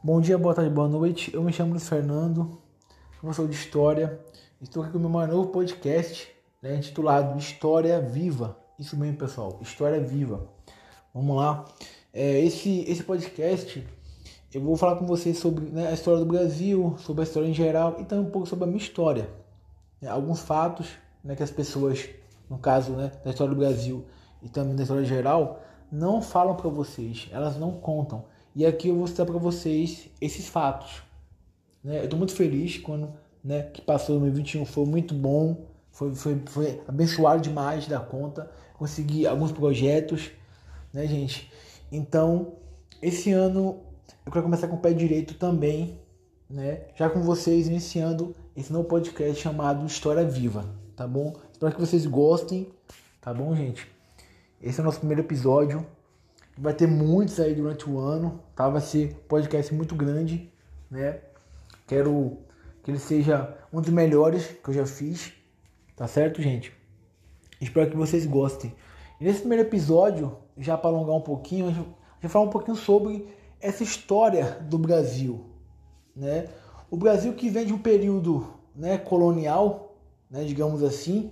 Bom dia, boa tarde, boa noite. Eu me chamo Luiz Fernando, professor de História. Estou aqui com o meu novo podcast, né, intitulado História Viva. Isso mesmo, pessoal, História Viva. Vamos lá. É, esse, esse podcast eu vou falar com vocês sobre né, a história do Brasil, sobre a história em geral e também um pouco sobre a minha história. Né, alguns fatos né, que as pessoas, no caso né, da história do Brasil e também da história geral, não falam para vocês, elas não contam. E aqui eu vou citar para vocês esses fatos. Né? Eu estou muito feliz quando né, que passou 2021 foi muito bom, foi, foi, foi abençoado demais da conta, consegui alguns projetos, né, gente? Então, esse ano eu quero começar com o pé direito também, né? Já com vocês iniciando esse novo podcast chamado História Viva, tá bom? Espero que vocês gostem, tá bom, gente? Esse é o nosso primeiro episódio. Vai ter muitos aí durante o ano, tá? Vai ser um podcast muito grande, né? Quero que ele seja um dos melhores que eu já fiz, tá certo, gente? Espero que vocês gostem. E nesse primeiro episódio, já para alongar um pouquinho, eu já falar um pouquinho sobre essa história do Brasil, né? O Brasil que vem de um período, né, colonial, né, digamos assim,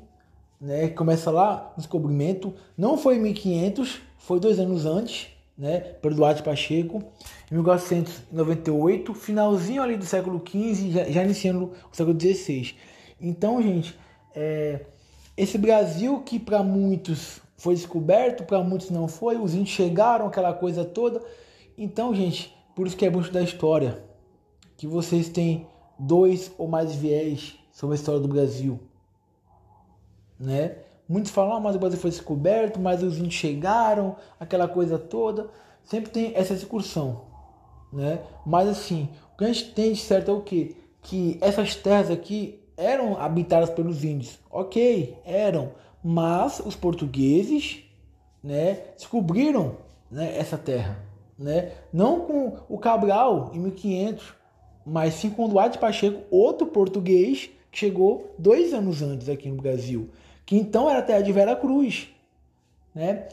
né, começa lá no descobrimento, não foi em 1500, foi dois anos antes, né, pelo Duarte Pacheco, em 1498, finalzinho ali do século XV, já, já iniciando o século XVI. Então, gente, é, esse Brasil que para muitos foi descoberto, para muitos não foi, os índios chegaram, aquela coisa toda. Então, gente, por isso que é bom estudar história, que vocês têm dois ou mais viés sobre a história do Brasil, né? Muitos falam, ah, mas o Brasil foi descoberto, mas os índios chegaram, aquela coisa toda. Sempre tem essa excursão, né? Mas assim, o que a gente tem de certo é o quê? Que essas terras aqui eram habitadas pelos índios. Ok, eram. Mas os portugueses, né, descobriram né, essa terra. Né? Não com o Cabral em 1500, mas sim com Duarte Pacheco, outro português que chegou dois anos antes aqui no Brasil que então era a terra de Vera Cruz, né?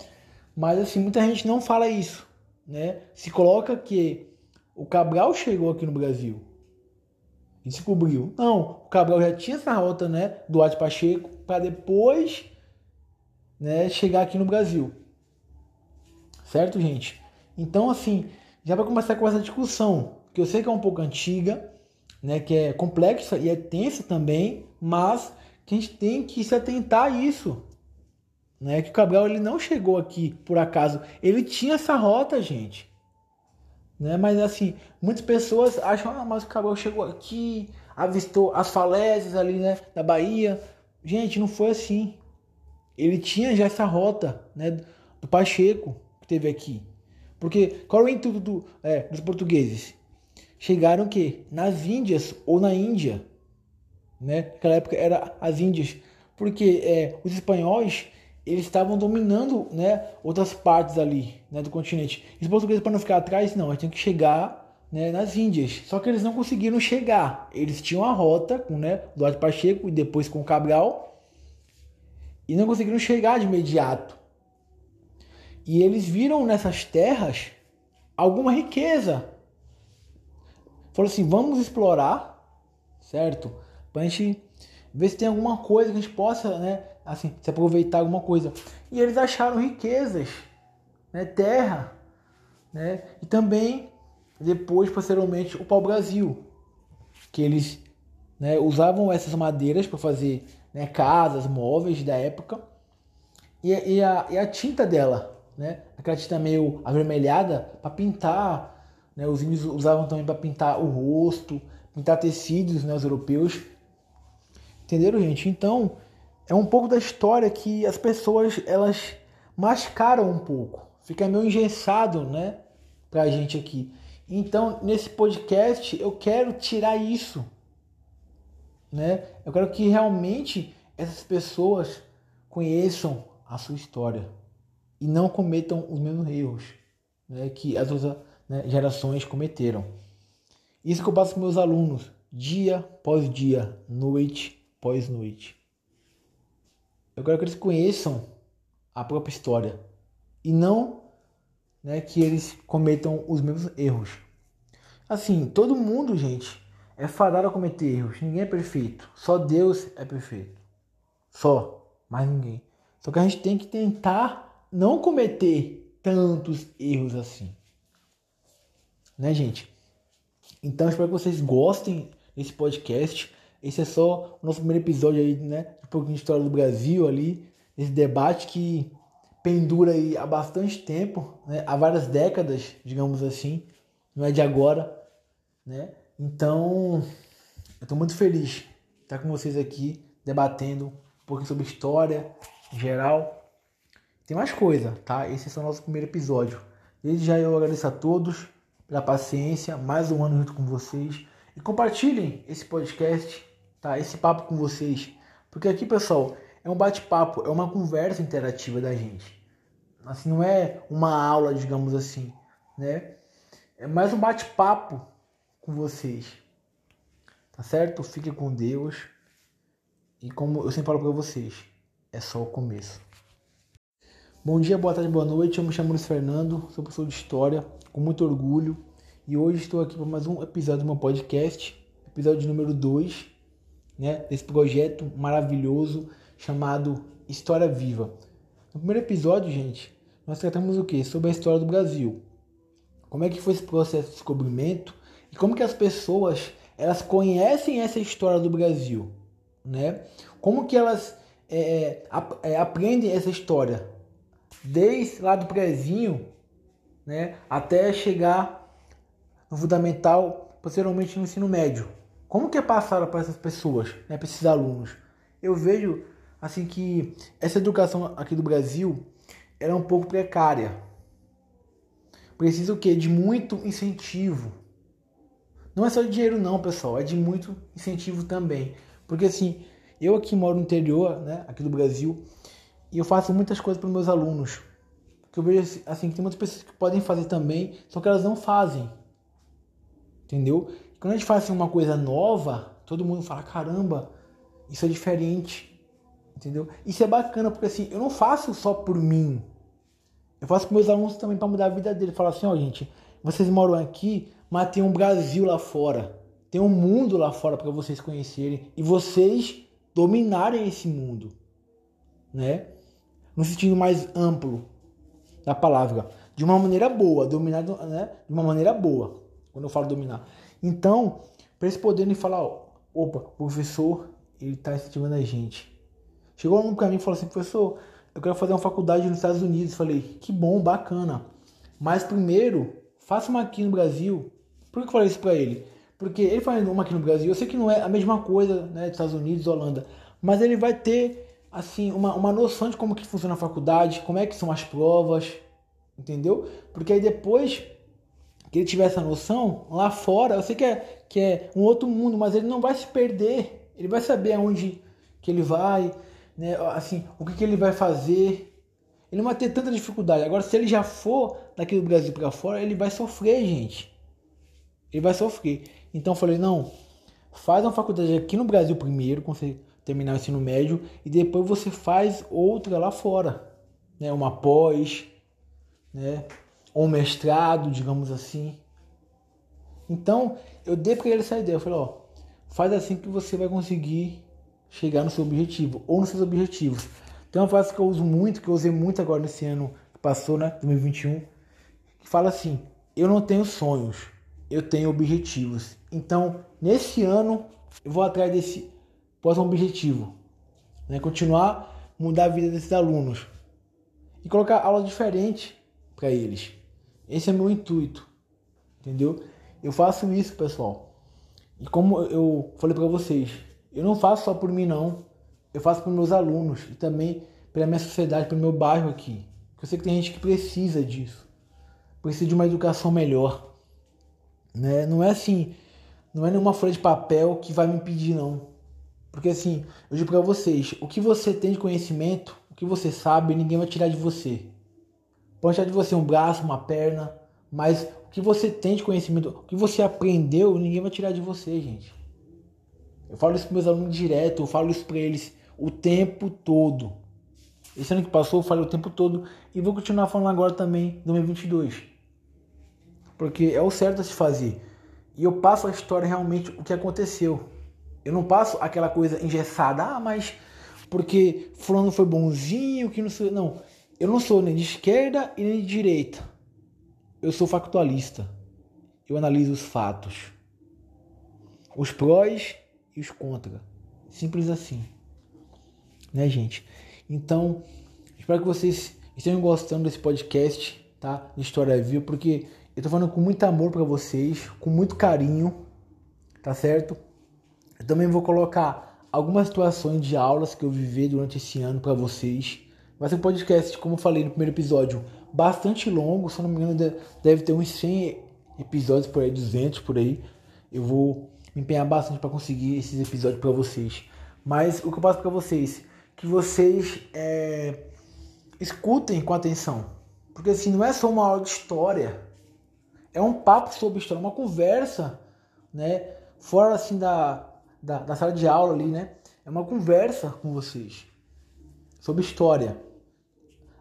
Mas assim, muita gente não fala isso, né? Se coloca que o Cabral chegou aqui no Brasil e descobriu. Não, o Cabral já tinha essa rota, né, do Arte Pacheco para depois, né, chegar aqui no Brasil. Certo, gente? Então, assim, já para começar com essa discussão, que eu sei que é um pouco antiga, né, que é complexa e é tensa também, mas que a gente tem que se atentar a isso. Né? Que o Cabral ele não chegou aqui por acaso. Ele tinha essa rota, gente. Né? Mas assim, muitas pessoas acham, ah, mas o Cabral chegou aqui, avistou as falésias ali, né, da Bahia. Gente, não foi assim. Ele tinha já essa rota, né, do Pacheco que teve aqui. Porque qual é o intuito do, é, dos portugueses? Chegaram que nas Índias ou na Índia né? Naquela época era as Índias, porque é, os espanhóis eles estavam dominando, né, outras partes ali, né, do continente. E os portugueses para não ficar atrás, não, eles tinham que chegar, né, nas Índias. Só que eles não conseguiram chegar. Eles tinham a rota com, né, Duarte Pacheco e depois com Cabral e não conseguiram chegar de imediato. E eles viram nessas terras alguma riqueza. Falou assim: vamos explorar, certo? Pra gente ver se tem alguma coisa que a gente possa, né, assim, se aproveitar alguma coisa. E eles acharam riquezas, né, terra, né, e também depois posteriormente o pau-brasil, que eles, né, usavam essas madeiras para fazer, né, casas, móveis da época. E, e, a, e a tinta dela, né, aquela tinta meio avermelhada para pintar, né, os índios usavam também para pintar o rosto, pintar tecidos, né, os europeus Entenderam, gente? Então, é um pouco da história que as pessoas elas mascaram um pouco. Fica meio engessado, né, pra gente aqui. Então, nesse podcast, eu quero tirar isso, né? Eu quero que realmente essas pessoas conheçam a sua história e não cometam os mesmos erros, né, que as outras né, gerações cometeram. Isso que eu passo com meus alunos, dia após dia, noite pós-noite. Eu quero que eles conheçam a própria história e não né, que eles cometam os mesmos erros. Assim, todo mundo, gente, é fadado a cometer erros. Ninguém é perfeito. Só Deus é perfeito. Só. Mais ninguém. Só que a gente tem que tentar não cometer tantos erros assim. Né, gente? Então, espero que vocês gostem desse podcast. Esse é só o nosso primeiro episódio aí, né? Um pouquinho de história do Brasil ali. Esse debate que pendura aí há bastante tempo, né? há várias décadas, digamos assim, não é de agora, né? Então, eu estou muito feliz de estar com vocês aqui debatendo um pouquinho sobre história em geral. Tem mais coisa, tá? Esse é o nosso primeiro episódio. Desde já eu agradeço a todos pela paciência, mais um ano junto com vocês. E compartilhem esse podcast, tá? Esse papo com vocês. Porque aqui, pessoal, é um bate-papo, é uma conversa interativa da gente. Assim, não é uma aula, digamos assim, né? É mais um bate-papo com vocês. Tá certo? Fiquem com Deus. E como eu sempre falo para vocês, é só o começo. Bom dia, boa tarde, boa noite. Eu me chamo Luiz Fernando, sou professor de História, com muito orgulho. E hoje estou aqui para mais um episódio do meu podcast, episódio número 2, né, desse projeto maravilhoso chamado História Viva. No primeiro episódio, gente, nós tratamos o que? Sobre a história do Brasil. Como é que foi esse processo de descobrimento e como que as pessoas elas conhecem essa história do Brasil, né? Como que elas é, é, aprendem essa história desde lá do prezinho, né, até chegar no fundamental, posteriormente no ensino médio. Como que é passado para essas pessoas, né, para esses alunos? Eu vejo assim que essa educação aqui do Brasil era é um pouco precária. Precisa o quê? De muito incentivo. Não é só de dinheiro não, pessoal, é de muito incentivo também. Porque assim, eu aqui moro no interior, né, aqui do Brasil, e eu faço muitas coisas para meus alunos. Que eu vejo assim que tem muitas pessoas que podem fazer também, só que elas não fazem. Entendeu? Quando a gente faz assim, uma coisa nova, todo mundo fala: "Caramba, isso é diferente". Entendeu? Isso é bacana, porque assim, eu não faço só por mim. Eu faço com meus alunos também para mudar a vida deles. Falar assim, ó, oh, gente, vocês moram aqui, mas tem um Brasil lá fora. Tem um mundo lá fora para vocês conhecerem e vocês dominarem esse mundo, né? No sentido mais amplo da palavra, de uma maneira boa, dominar, né? De uma maneira boa. Quando eu falo dominar. Então, para eles poderem falar, opa, o professor, ele está incentivando a gente. Chegou um para mim e falou assim, professor, eu quero fazer uma faculdade nos Estados Unidos. Falei, que bom, bacana. Mas primeiro, faça uma aqui no Brasil. Por que eu falei isso para ele? Porque ele fazendo uma aqui no Brasil, eu sei que não é a mesma coisa, né, Estados Unidos, Holanda, mas ele vai ter assim uma, uma noção de como que funciona a faculdade, como é que são as provas, entendeu? Porque aí depois que ele tiver essa noção, lá fora, eu sei que é, que é um outro mundo, mas ele não vai se perder. Ele vai saber aonde que ele vai, né, assim, o que, que ele vai fazer. Ele não vai ter tanta dificuldade. Agora, se ele já for daqui do Brasil para fora, ele vai sofrer, gente. Ele vai sofrer. Então, eu falei: não, faz uma faculdade aqui no Brasil primeiro, quando você terminar o ensino médio, e depois você faz outra lá fora. Né, uma pós, né, ou um mestrado, digamos assim. Então, eu dei para ele essa ideia. Eu falei: ó, faz assim que você vai conseguir chegar no seu objetivo ou nos seus objetivos. Tem uma frase que eu uso muito, que eu usei muito agora nesse ano que passou, né, 2021, que fala assim: eu não tenho sonhos, eu tenho objetivos. Então, nesse ano, eu vou atrás desse próximo objetivo, né, continuar mudar a vida desses alunos e colocar aula diferente para eles. Esse é meu intuito, entendeu? Eu faço isso, pessoal. E como eu falei para vocês, eu não faço só por mim, não. Eu faço para meus alunos e também pela minha sociedade, pelo meu bairro aqui. Eu sei que tem gente que precisa disso. Precisa de uma educação melhor. Né? Não é assim, não é nenhuma folha de papel que vai me impedir, não. Porque assim, eu digo para vocês, o que você tem de conhecimento, o que você sabe, ninguém vai tirar de você. Pode tirar de você um braço, uma perna, mas o que você tem de conhecimento, o que você aprendeu, ninguém vai tirar de você, gente. Eu falo isso para meus alunos direto, eu falo isso para eles o tempo todo. Esse ano que passou eu falei o tempo todo e vou continuar falando agora também, 2022. Porque é o certo a se fazer. E eu passo a história realmente o que aconteceu. Eu não passo aquela coisa engessada, ah, mas porque fulano foi bonzinho, que não sei. Não, eu não sou nem de esquerda e nem de direita. Eu sou factualista. Eu analiso os fatos. Os prós e os contra. Simples assim. Né, gente? Então, espero que vocês estejam gostando desse podcast, tá? De História Viva, porque eu tô falando com muito amor para vocês, com muito carinho, tá certo? Eu também vou colocar algumas situações de aulas que eu vivi durante esse ano para vocês. Vai ser um podcast, como eu falei no primeiro episódio, bastante longo, se não me engano deve ter uns 100 episódios por aí, 200 por aí. Eu vou me empenhar bastante para conseguir esses episódios para vocês. Mas o que eu passo para vocês, que vocês é, escutem com atenção, porque assim não é só uma aula de história, é um papo sobre história, uma conversa, né? Fora assim da da, da sala de aula ali, né? É uma conversa com vocês sobre história,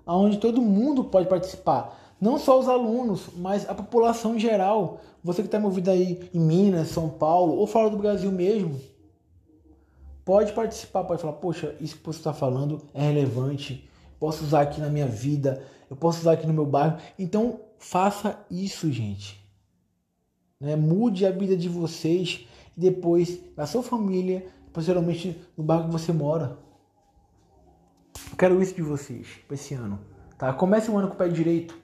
aonde todo mundo pode participar, não só os alunos, mas a população em geral. Você que está me ouvindo aí em Minas, São Paulo ou fora do Brasil mesmo, pode participar, pode falar, poxa, isso que você está falando é relevante, posso usar aqui na minha vida, eu posso usar aqui no meu bairro. Então faça isso, gente. Né? Mude a vida de vocês e depois da sua família, posteriormente no bairro que você mora. Quero isso de vocês para esse ano. Tá? Comece o ano com o pé direito.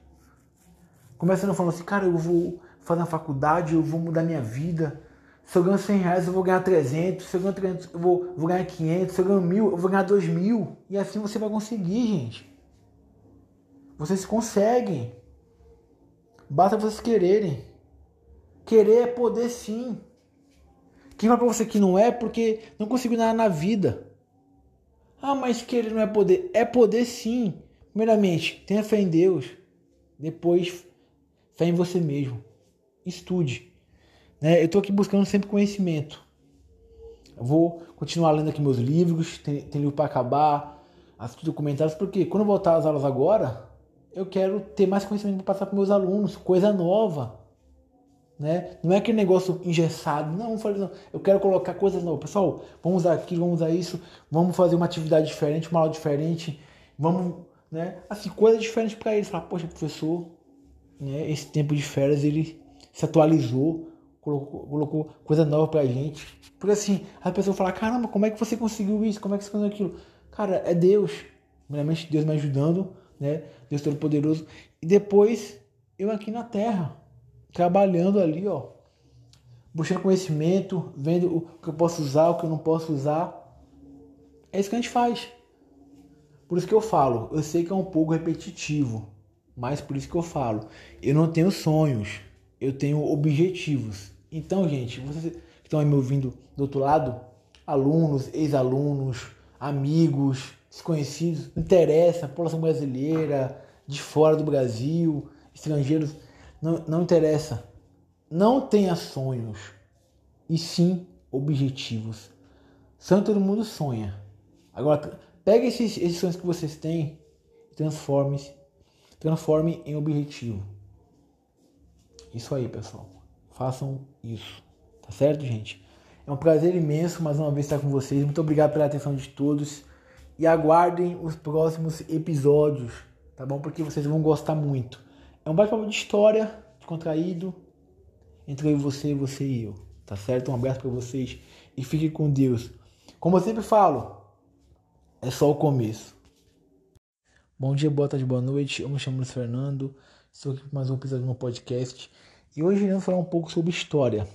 Comece não falando assim, cara, eu vou fazer uma faculdade, eu vou mudar minha vida. Se eu ganho 100 reais, eu vou ganhar 300. Se eu ganho 300, eu vou, vou ganhar 500. Se eu ganho mil, eu vou ganhar 2 mil. E assim você vai conseguir, gente. Vocês conseguem. Basta vocês quererem. Querer é poder sim. Quem fala pra você que não é porque não conseguiu nada na vida. Ah, mas querer não é poder. É poder sim. Primeiramente, tenha fé em Deus. Depois, fé em você mesmo. Estude. Né? Eu estou aqui buscando sempre conhecimento. Eu vou continuar lendo aqui meus livros, tem, tem livro para acabar, assistir documentários, porque quando voltar às aulas agora, eu quero ter mais conhecimento para passar para meus alunos, coisa nova. Né? Não é aquele negócio engessado, não, não, eu quero colocar coisas novas. Pessoal, vamos usar aquilo, vamos usar isso, vamos fazer uma atividade diferente, uma aula diferente, vamos, né? Assim, coisas diferentes para eles. Falar, poxa, professor, né? Esse tempo de férias ele se atualizou, colocou, colocou coisa nova pra gente. Porque assim, a pessoa fala, caramba, como é que você conseguiu isso? Como é que você conseguiu aquilo? Cara, é Deus. Primeiramente, Deus me ajudando, né? Deus Todo-Poderoso. E depois, eu aqui na Terra trabalhando ali, ó, buscando conhecimento, vendo o que eu posso usar, o que eu não posso usar. É isso que a gente faz. Por isso que eu falo, eu sei que é um pouco repetitivo, mas por isso que eu falo, eu não tenho sonhos, eu tenho objetivos. Então, gente, vocês que estão aí me ouvindo do outro lado, alunos, ex-alunos, amigos, desconhecidos, interessa, população brasileira, de fora do Brasil, estrangeiros, não, não interessa. Não tenha sonhos, e sim objetivos. Sonho todo mundo sonha. Agora, pegue esses, esses sonhos que vocês têm e transforme, transforme em objetivo. Isso aí, pessoal. Façam isso. Tá certo, gente? É um prazer imenso mais uma vez estar com vocês. Muito obrigado pela atenção de todos. E aguardem os próximos episódios, tá bom? Porque vocês vão gostar muito. É um bate-papo de história, contraído, entre você, você e eu. Tá certo? Um abraço para vocês e fiquem com Deus. Como eu sempre falo, é só o começo. Bom dia, boa tarde, boa noite. Eu me chamo Luiz Fernando. Estou aqui com mais um episódio no podcast. E hoje vamos falar um pouco sobre história,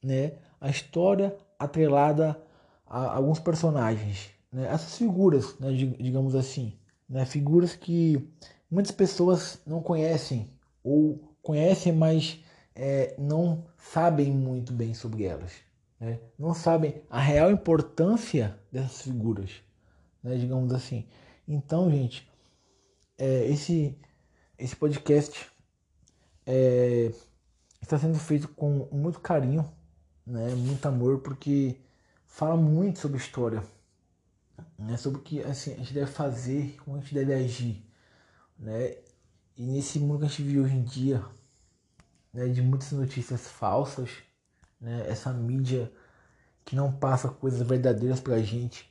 né? A história atrelada a alguns personagens, né? Essas figuras, né? digamos assim, né? Figuras que muitas pessoas não conhecem ou conhecem, mas é, não sabem muito bem sobre elas. Né? Não sabem a real importância dessas figuras, né? digamos assim. Então, gente, é, esse, esse podcast é, está sendo feito com muito carinho, né? muito amor, porque fala muito sobre história, né? sobre o que assim, a gente deve fazer, como a gente deve agir. Né? E nesse mundo que a gente vive hoje em dia, né, de muitas notícias falsas, né? Essa mídia que não passa coisas verdadeiras pra gente,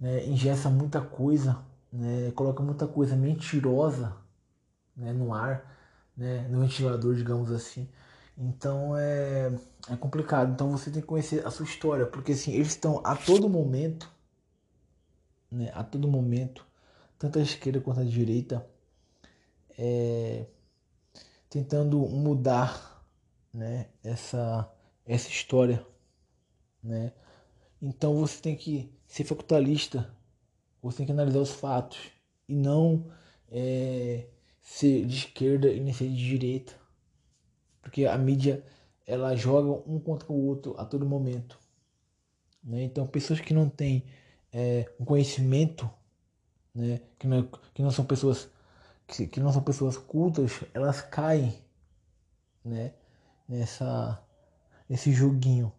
né? Ingessa muita coisa, né? Coloca muita coisa mentirosa, né? No ar, né? No ventilador, digamos assim. Então é, é complicado. Então você tem que conhecer a sua história, porque assim, eles estão a todo momento, né? A todo momento, tanto a esquerda quanto a direita, é, tentando mudar, né? Essa essa história, né? Então você tem que ser facultalista, você tem que analisar os fatos e não é, ser de esquerda e nem ser de direita, porque a mídia ela joga um contra o outro a todo momento, né? Então pessoas que não têm é, um conhecimento, né? Que não, que não são pessoas que, que não são pessoas cultas, elas caem, né? Nessa esse joguinho,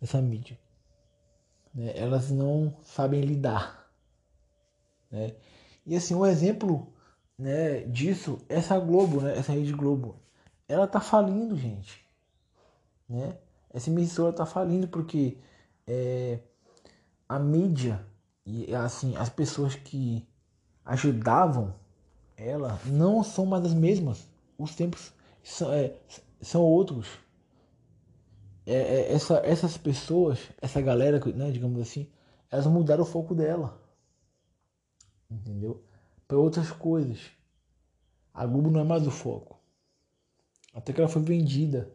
essa mídia. Né? Elas não sabem lidar. Né? E assim, um exemplo né, disso, essa Globo, né, essa Rede Globo, ela tá falindo, gente. Né? Essa emissora tá falindo porque é, a mídia e assim as pessoas que ajudavam ela não são mais as mesmas. Os tempos são, é, são outros é, é, essa, essas pessoas, essa galera, né, digamos assim, elas mudaram o foco dela. Entendeu? Para outras coisas. A Globo não é mais o foco. Até que ela foi vendida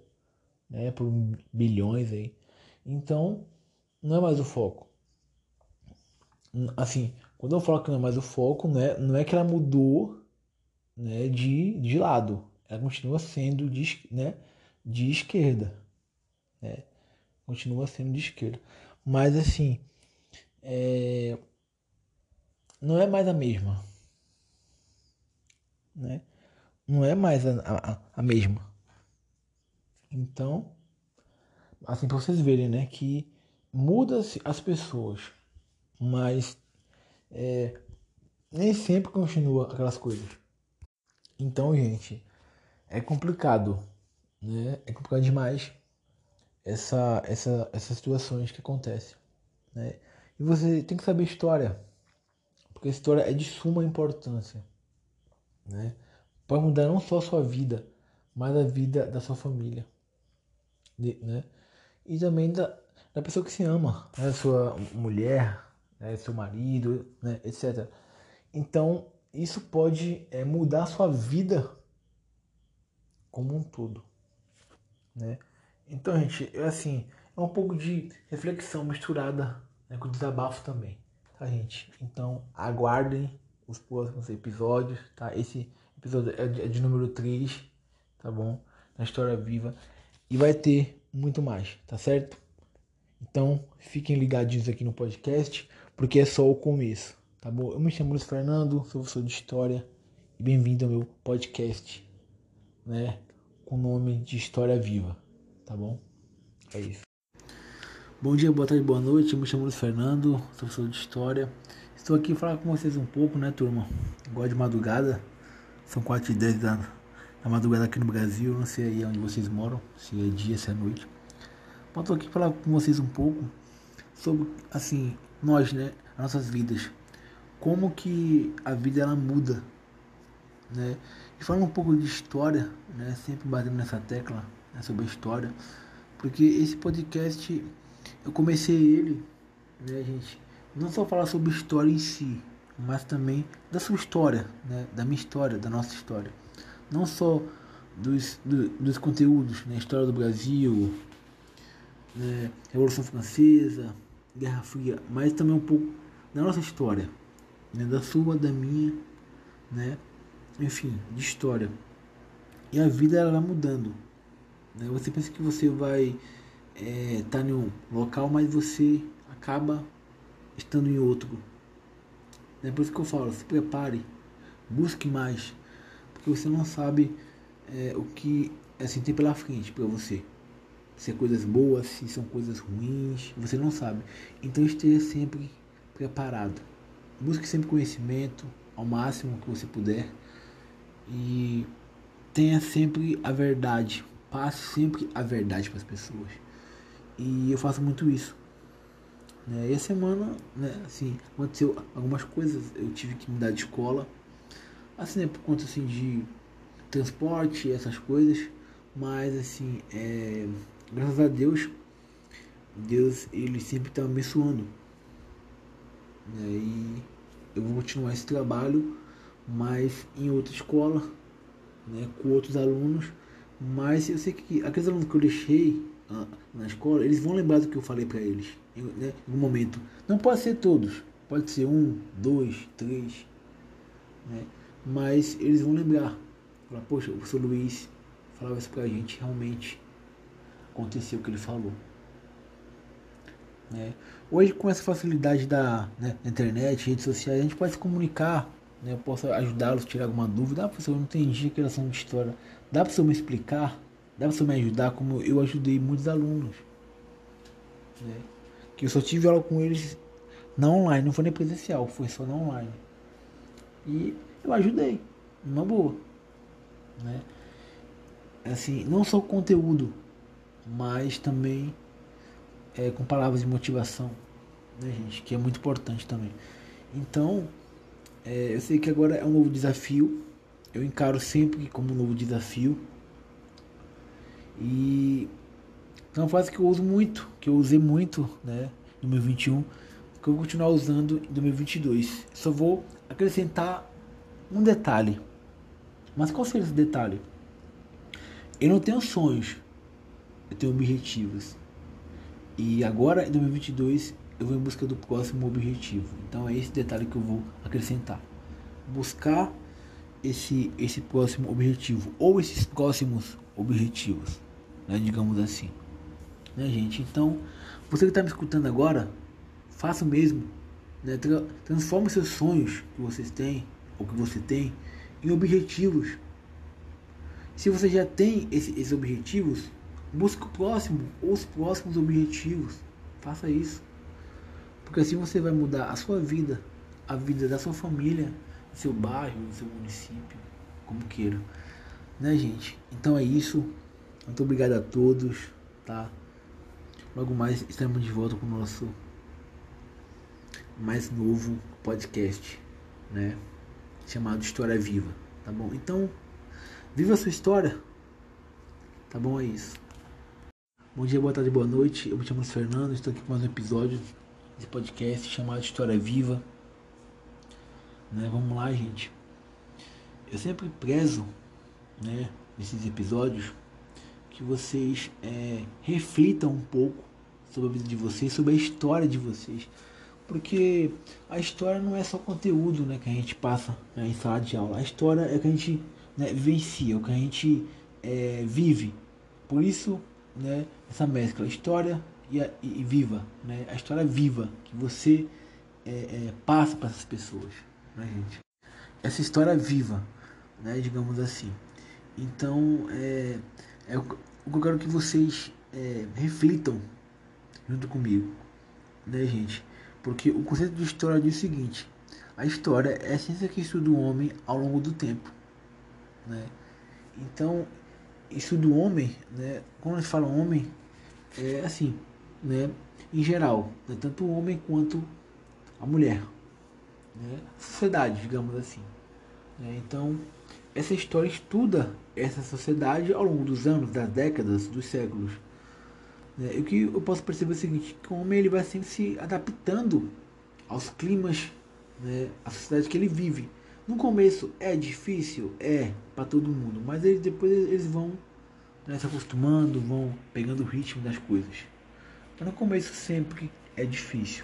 né, por bilhões aí. Então, não é mais o foco. Assim, quando eu falo que não é mais o foco, né, não é que ela mudou né, de, de lado. Ela continua sendo de, né, de esquerda. É, continua sendo de esquerda. Mas assim, é, não é mais a mesma. Né? Não é mais a, a, a mesma. Então, assim, para vocês verem, né, que muda-se as pessoas, mas é, nem sempre continua aquelas coisas. Então, gente, é complicado, né? É complicado demais essa, essa, essas situações que acontecem. Né? E você tem que saber história, porque a história é de suma importância. Né? Pode mudar não só a sua vida, mas a vida da sua família. Né? E também da, da pessoa que se ama, né? sua mulher, né? seu marido, né? etc. Então, isso pode é, mudar a sua vida como um todo. Né? Então, gente, é assim, é um pouco de reflexão misturada né, com desabafo também, tá, gente? Então, aguardem os próximos episódios, tá? Esse episódio é de, é de número 3, tá bom? Na História Viva. E vai ter muito mais, tá certo? Então, fiquem ligadinhos aqui no podcast, porque é só o começo, tá bom? Eu me chamo Luiz Fernando, sou professor de História e bem-vindo ao meu podcast, né? Com o nome de História Viva tá bom? É isso. Bom dia, boa tarde, boa noite. Eu me chamo Luiz Fernando, sou professor de História. Estou aqui para falar com vocês um pouco, né, turma? Gosto de madrugada. São 4 e 10 da, da madrugada aqui no Brasil. Não sei aí onde vocês moram, se é dia, se é noite. Mas estou aqui para falar com vocês um pouco sobre, assim, nós, né, as nossas vidas. Como que a vida ela muda, né? E falando um pouco de história, né, sempre batendo nessa tecla, né, sobre a história. Porque esse podcast, eu comecei ele, né, gente, não só falar sobre história em si, mas também da sua história, né, da minha história, da nossa história. Não só dos, do, dos conteúdos, né, história do Brasil, né, Revolução Francesa, Guerra Fria, mas também um pouco da nossa história, né, da sua, da minha, né, enfim, de história. E a vida ela vai mudando. Né? Você pensa que você vai estar é, tá em um local, mas você acaba estando em outro. É por isso que eu falo, se prepare, busque mais, porque você não sabe é, o que assim tem pela frente para você. Se é coisas boas, se são coisas ruins, você não sabe. Então esteja sempre preparado. Busque sempre conhecimento ao máximo que você puder e tenha sempre a verdade passe sempre a verdade para as pessoas. E eu faço muito isso. Né? E a semana, né, assim, aconteceu algumas coisas, eu tive que mudar de escola. Assim, né, por conta assim de transporte, essas coisas. Mas assim, é, graças a Deus, Deus ele sempre está abençoando. Né? E eu vou continuar esse trabalho, mas em outra escola, né, com outros alunos. Mas eu sei que aqueles alunos que eu deixei ah, na escola, eles vão lembrar do que eu falei para eles em, né, um momento. Não pode ser todos, pode ser um, dois, três, né? mas eles vão lembrar. Falar, poxa, o professor Luiz falava isso pra gente, realmente aconteceu o que ele falou. Né? Hoje, com essa facilidade da, né, internet, redes sociais, a gente pode se comunicar. Né? Eu posso ajudá-los a tirar alguma dúvida. Ah, professor, eu não entendi aquela ação de história. Dá para você me explicar? Dá para você me ajudar como eu ajudei muitos alunos? Né? Que eu só tive aula com eles não online, não foi nem presencial, foi só não online. E eu ajudei, uma boa. Né? Assim, não só o conteúdo, mas também é, com palavras de motivação, né, gente? Que é muito importante também. Então, é, eu sei que agora é um novo desafio. Eu encaro sempre como um novo desafio. E é uma frase que eu uso muito, que eu usei muito, né, no 2021, que eu vou continuar usando em 2022. Só vou acrescentar um detalhe. Mas qual seria esse detalhe? Eu não tenho sonhos, eu tenho objetivos. E agora, em 2022, eu vou em busca do próximo objetivo. Então é esse detalhe que eu vou acrescentar. Buscar esse, esse próximo objetivo, ou esses próximos objetivos, né, digamos assim. Né, gente? Então, você que está me escutando agora, faça o mesmo. Né, transforme seus sonhos que vocês têm, ou que você tem, em objetivos. Se você já tem esse, esses objetivos, Busque o próximo, os próximos objetivos. Faça isso. Porque assim você vai mudar a sua vida, a vida da sua família, seu bairro, seu município, como queira. Né, gente? Então é isso. Muito obrigado a todos, tá? Logo mais estaremos de volta com o nosso mais novo podcast, né? Chamado História Viva, tá bom? Então, viva a sua história. Tá bom? É isso. Bom dia, boa tarde, boa noite. Eu me chamo Fernando, estou aqui com mais um episódio desse podcast chamado História Viva. Né, vamos lá, gente. Eu sempre prezo, né, nesses episódios, que vocês é, reflitam um pouco sobre a vida de vocês, sobre a história de vocês. Porque a história não é só conteúdo né, que a gente passa né, em sala de aula. A história é o que a gente né, vivencia, é o que a gente é, vive. Por isso né, essa mescla, história e, a, e, viva, né, a história viva que você é, é, passa para essas pessoas, né, gente? Essa história viva, né, digamos assim. Então, é, é o que eu quero que vocês é, reflitam junto comigo, né, gente? Porque o conceito de história diz o seguinte: a história é a ciência que estuda o homem ao longo do tempo, né? Então, isso do homem, né? Quando a gente fala homem, é assim, né? Em geral, né? tanto o homem quanto a mulher, né? Sociedade, digamos assim. Né? Então, essa história estuda essa sociedade ao longo dos anos, das décadas, dos séculos. Né? E o que eu posso perceber é o seguinte, que o homem ele vai sempre se adaptando aos climas, né? A sociedade que ele vive. No começo é difícil, é para todo mundo, mas eles, depois eles vão né, se acostumando, vão pegando o ritmo das coisas. Mas no começo sempre é difícil.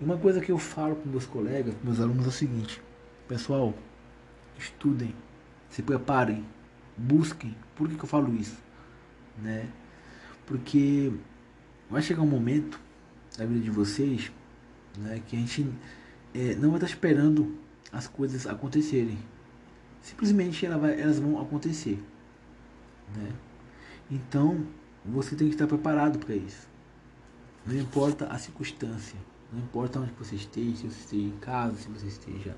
E uma coisa que eu falo com meus colegas, meus alunos é o seguinte: pessoal, estudem, se preparem, busquem. Por que, que eu falo isso? Né? Porque vai chegar um momento na vida de vocês né, que a gente é, não vai estar esperando as coisas acontecerem. Simplesmente ela vai, elas vão acontecer. Né? Então você tem que estar preparado para isso. Não importa a circunstância, não importa onde você esteja, se você esteja em casa, se você esteja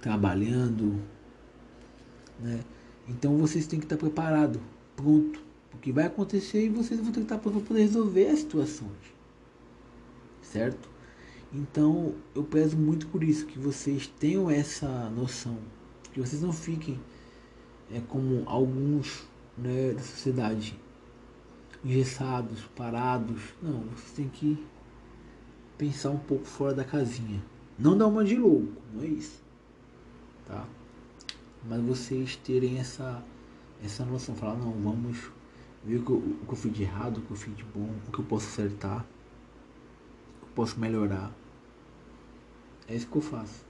trabalhando, né? Então vocês têm que estar preparado, pronto Porque vai acontecer e vocês vão ter que estar prontos para resolver as situações. Certo? Então eu peço muito por isso, que vocês tenham essa noção. Que vocês não fiquem é, como alguns né, da sociedade engessados, parados. Não, vocês têm que pensar um pouco fora da casinha. Não dar uma de louco, não é isso. Tá? Mas vocês terem essa, essa noção, falar, não, vamos ver o que, eu, o que eu fiz de errado, o que eu fiz de bom, o que eu posso acertar, o que eu posso melhorar. É isso que eu faço.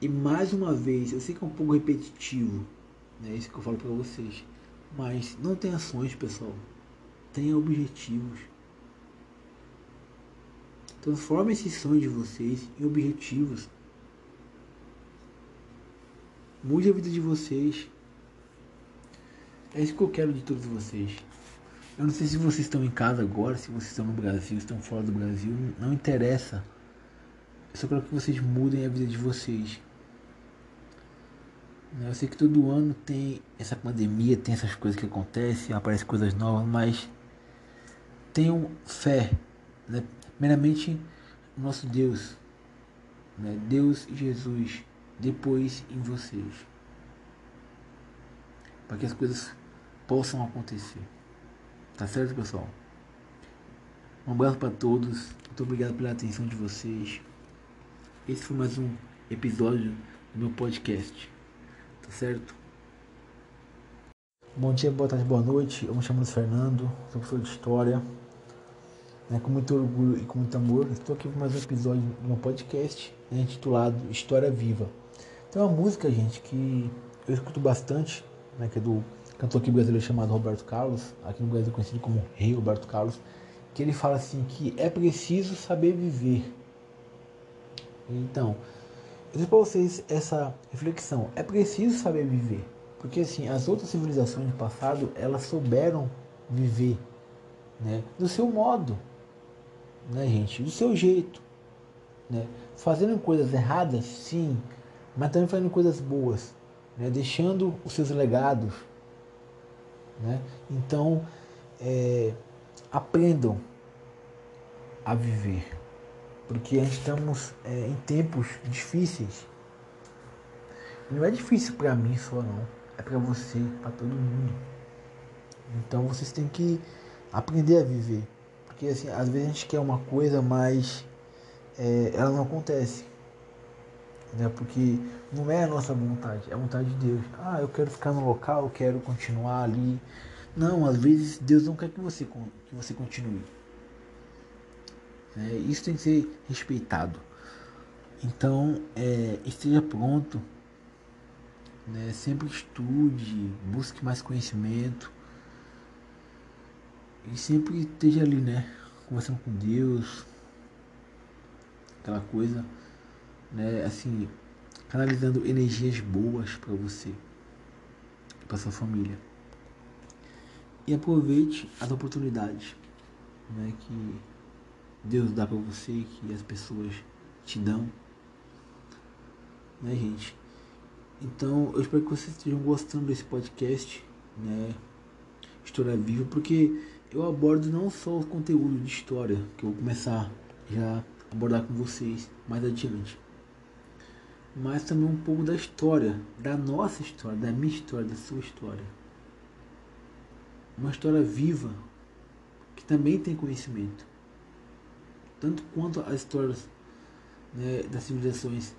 E mais uma vez, eu sei que é um pouco repetitivo, né? Isso que eu falo para vocês. Mas não tem ações, pessoal. Tenha objetivos. Transforme esses sonhos de vocês em objetivos. Mude a vida de vocês. É isso que eu quero de todos vocês. Eu não sei se vocês estão em casa agora, se vocês estão no Brasil, estão fora do Brasil, não interessa. Eu só quero que vocês mudem a vida de vocês. Eu sei que todo ano tem essa pandemia, tem essas coisas que acontecem, aparecem coisas novas, mas tenham fé, né? Primeiramente, nosso Deus, né? Deus e Jesus, depois em vocês, para que as coisas possam acontecer. Tá certo, pessoal? Um abraço para todos. Muito obrigado pela atenção de vocês. Esse foi mais um episódio do meu podcast tá certo? Bom dia, boa tarde, boa noite. Eu me chamo Luiz Fernando, sou professor de História. Né, com muito orgulho e com muito amor, estou aqui para mais um episódio do meu podcast né, intitulado História Viva. Tem uma música, gente, que eu escuto bastante, né, que é do cantor aqui brasileiro chamado Roberto Carlos, aqui no Brasil conhecido como Rei Roberto Carlos, que ele fala assim que é preciso saber viver. Então, eu para vocês essa reflexão. É preciso saber viver. Porque assim, as outras civilizações do passado, elas souberam viver, né? Do seu modo, né, gente? Do seu jeito, né? Fazendo coisas erradas, sim, mas também fazendo coisas boas, né? Deixando os seus legados, né? Então, é, aprendam a viver porque a estamos é, em tempos difíceis. Não é difícil para mim só não, é para você, para todo mundo. Então vocês têm que aprender a viver, porque assim às vezes a gente quer uma coisa, mas é, ela não acontece, né? Porque não é a nossa vontade, é a vontade de Deus. Ah, eu quero ficar no local, eu quero continuar ali. Não, às vezes Deus não quer que você que você continue. É, isso tem que ser respeitado. Então, é, esteja pronto. Né? Sempre estude, busque mais conhecimento. E sempre esteja ali, né? Conversando com Deus. Aquela coisa, né? Assim, canalizando energias boas para você, para sua família. E aproveite as oportunidades, né? Que Deus dá para você, que as pessoas te dão. Né, gente? Então, eu espero que vocês estejam gostando desse podcast, né? História Viva, porque eu abordo não só o conteúdo de história, que eu vou começar já a abordar com vocês mais adiante, mas também um pouco da história, da nossa história, da minha história, da sua história. Uma história viva, que também tem conhecimento tanto quanto as histórias né, das civilizações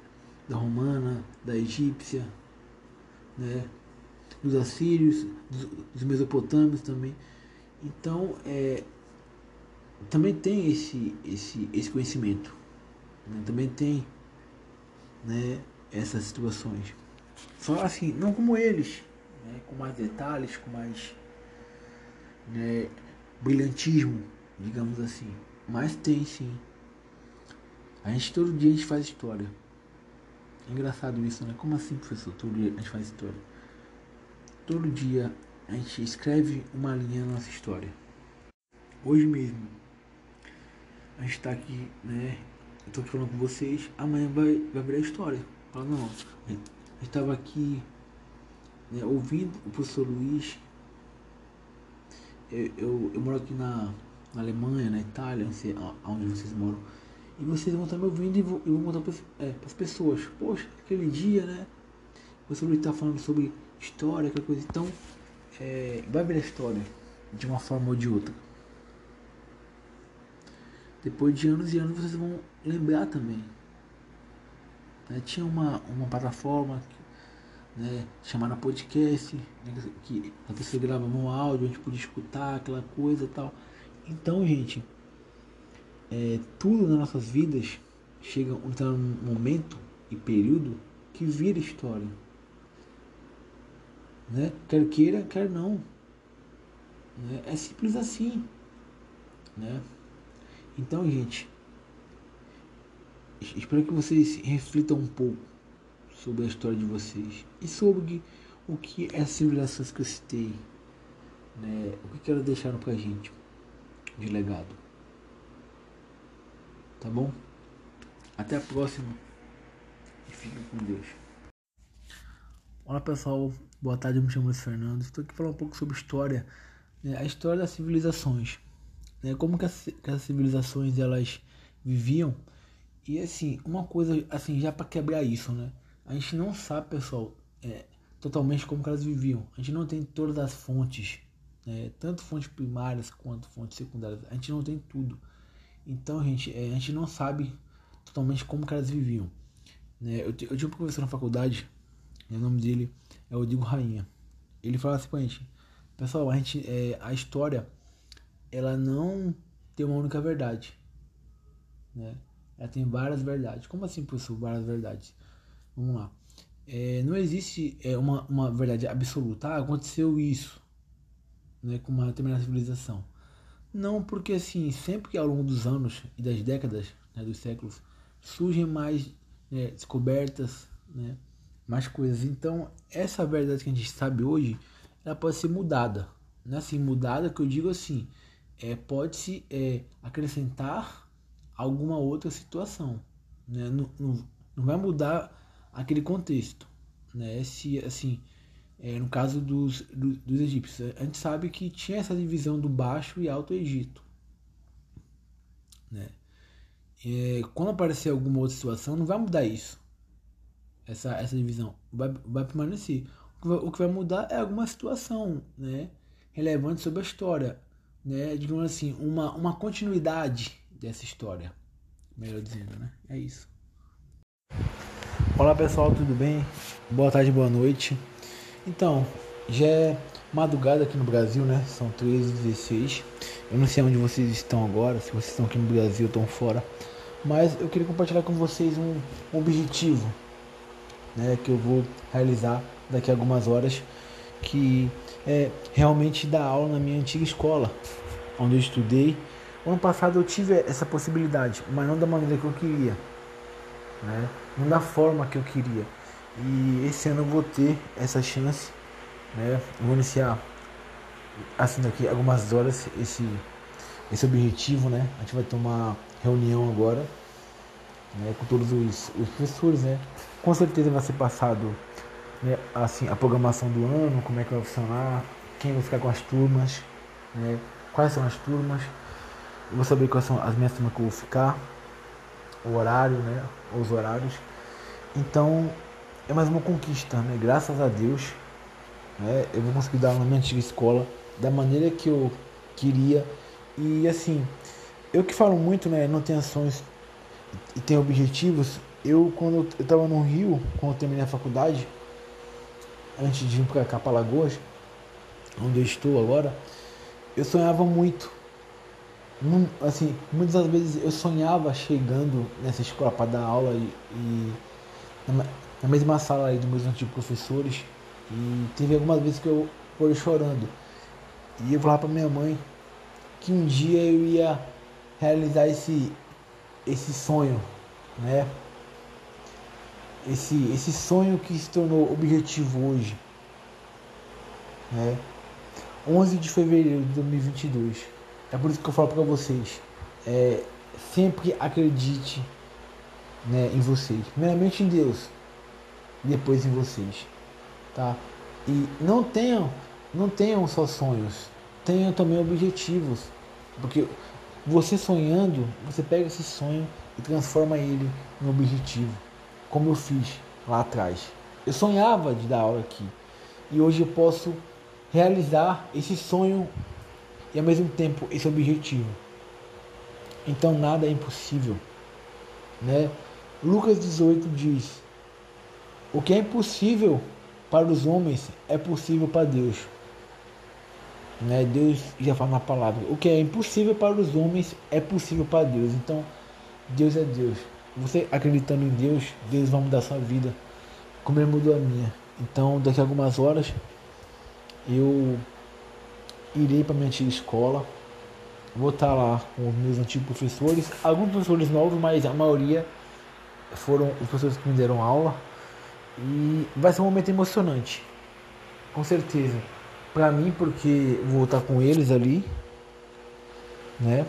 da romana, da egípcia, né, dos assírios, dos, dos mesopotâmios também. Então, é, também tem esse, esse, esse conhecimento, né, também tem né, essas situações. Só assim, não como eles, né, com mais detalhes, com mais né, brilhantismo, digamos assim. Mas tem sim. A gente todo dia a gente faz história. É engraçado isso, né? Como assim, professor? Todo dia a gente faz história. Todo dia a gente escreve uma linha na nossa história. Hoje mesmo a gente tá aqui, né? Eu tô falando com vocês, amanhã vai, vai virar história. Fala, não, a gente tava aqui né, ouvindo o professor Luiz eu, eu, eu moro aqui na, na Alemanha, na Itália, onde vocês moram. E vocês vão estar me ouvindo e vou, eu vou para é, as pessoas. Poxa, aquele dia, né? Você vai estar falando sobre história, aquela coisa. Então, é, vai ver a história de uma forma ou de outra. Depois de anos e anos vocês vão lembrar também. Né? Tinha uma, uma plataforma né, chamada podcast, né, que a pessoa gravava um áudio, a gente podia escutar aquela coisa e tal. Então, gente, é, tudo nas nossas vidas chega um momento e período que vira história. Né? Quer queira, quer não. Né? É simples assim. Né? Então, gente, espero que vocês reflitam um pouco sobre a história de vocês e sobre o que é as civilizações que eu citei, né? o que, que elas deixaram pra gente de legado. Tá bom? Até a próxima e fiquem com Deus. Olá pessoal, boa tarde, eu me chamo Luiz Fernando. Estou aqui falando um pouco sobre história, né? a história das civilizações, né? como que as, que as civilizações elas viviam. E assim, uma coisa assim, já para quebrar isso, né? A gente não sabe, pessoal, é, totalmente como elas viviam. A gente não tem todas as fontes, né? tanto fontes primárias quanto fontes secundárias. A gente não tem tudo. Então, gente, é, a gente não sabe totalmente como que elas viviam. Né? Eu, eu tinha um professor na faculdade, né, o nome dele é o Digo Rainha. Ele fala assim pra gente, pessoal, a gente, é, a história, ela não tem uma única verdade, né? Ela tem várias verdades. Como assim, professor, várias verdades? Vamos lá. É, não existe é, uma, uma verdade absoluta. Ah, aconteceu isso, né, com uma determinada civilização. Não, porque assim, sempre que ao longo dos anos e das décadas, né, dos séculos, surgem mais né, descobertas, né, mais coisas. Então, essa verdade que a gente sabe hoje, ela pode ser mudada. Não é assim, mudada que eu digo assim, é, pode-se é, acrescentar alguma outra situação. Né? Não, não, não vai mudar aquele contexto. Né? Se, assim, é, no caso dos, do, dos egípcios, a gente sabe que tinha essa divisão do Baixo e Alto Egito. Né? É, quando aparecer alguma outra situação, não vai mudar isso. Essa, essa divisão vai, vai permanecer. O que vai, o que vai mudar é alguma situação né, relevante sobre a história. Né, digamos assim, uma, uma continuidade dessa história. Melhor dizendo, né? É isso. Olá pessoal, tudo bem? Boa tarde, boa noite. Então, já é madrugada aqui no Brasil, né? São 13h16. Eu não sei onde vocês estão agora, se vocês estão aqui no Brasil ou estão fora. Mas eu queria compartilhar com vocês um objetivo né, que eu vou realizar daqui a algumas horas, que é realmente dar aula na minha antiga escola, onde eu estudei. Ano passado eu tive essa possibilidade, mas não da maneira que eu queria, né? não da forma que eu queria. E esse ano eu vou ter essa chance, né? vou iniciar assim daqui algumas horas esse esse objetivo, né? A gente vai ter uma reunião agora, né, com todos os, os professores, né? Com certeza vai ser passado né, assim a programação do ano, como é que vai funcionar, quem vai ficar com as turmas, né? Quais são as turmas? Eu vou saber quais são as minhas turmas que eu vou ficar, o horário, né? Os horários. Então é mais uma conquista, né? Graças a Deus, né? Eu vou conseguir dar na minha antiga escola da maneira que eu queria e assim, eu que falo muito, né? Não tenho ações e tenho objetivos. Eu quando eu estava no Rio, quando eu terminei a faculdade, antes de ir para cá Lagoas, onde eu estou agora, eu sonhava muito. Assim, muitas das vezes eu sonhava chegando nessa escola para dar aula e, e na mesma sala aí dos meus antigos professores e teve algumas vezes que eu fui chorando. E eu falava para minha mãe que um dia eu ia realizar esse esse sonho, né? Esse esse sonho que se tornou objetivo hoje, né? 11 de fevereiro de 2022. É por isso que eu falo para vocês, é, sempre acredite né, em vocês. Primeiramente em Deus, depois em vocês, tá? E não tenham, não tenham só sonhos, tenha também objetivos. Porque você sonhando, você pega esse sonho e transforma ele em objetivo. Como eu fiz lá atrás. Eu sonhava de dar aula aqui. E hoje eu posso realizar esse sonho e ao mesmo tempo esse objetivo. Então nada é impossível. Né? Lucas 18 diz: O que é impossível para os homens é possível para Deus. Né? Deus já fala na palavra: O que é impossível para os homens é possível para Deus. Então, Deus é Deus. Você acreditando em Deus, Deus vai mudar sua vida, como Ele mudou a minha. Então, daqui a algumas horas, eu irei para minha antiga escola. Vou estar lá com os meus antigos professores, alguns professores novos, mas a maioria foram os professores que me deram aula. E vai ser um momento emocionante, com certeza. Para mim, porque vou estar com eles ali, né?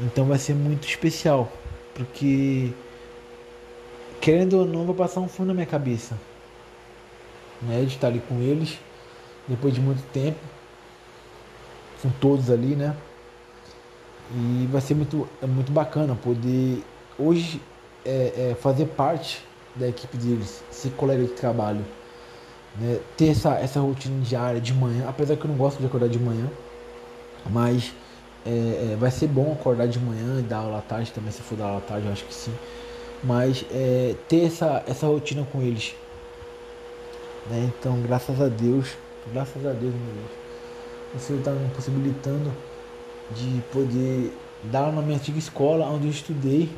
Então vai ser muito especial, porque querendo ou não, vai passar um fundo na minha cabeça, né? De estar ali com eles, depois de muito tempo, com todos ali, né? E vai ser muito, é muito bacana poder hoje é, é fazer parte da equipe deles, ser colega de trabalho, né? ter essa, essa rotina diária de manhã, apesar que eu não gosto de acordar de manhã, mas é, é, vai ser bom acordar de manhã e dar aula à tarde também, se for dar aula à tarde, eu acho que sim. Mas é, ter essa, essa rotina com eles. Né? Então, graças a Deus, graças a Deus, meu Deus, o Senhor está me possibilitando de poder dar na minha antiga escola, onde eu estudei,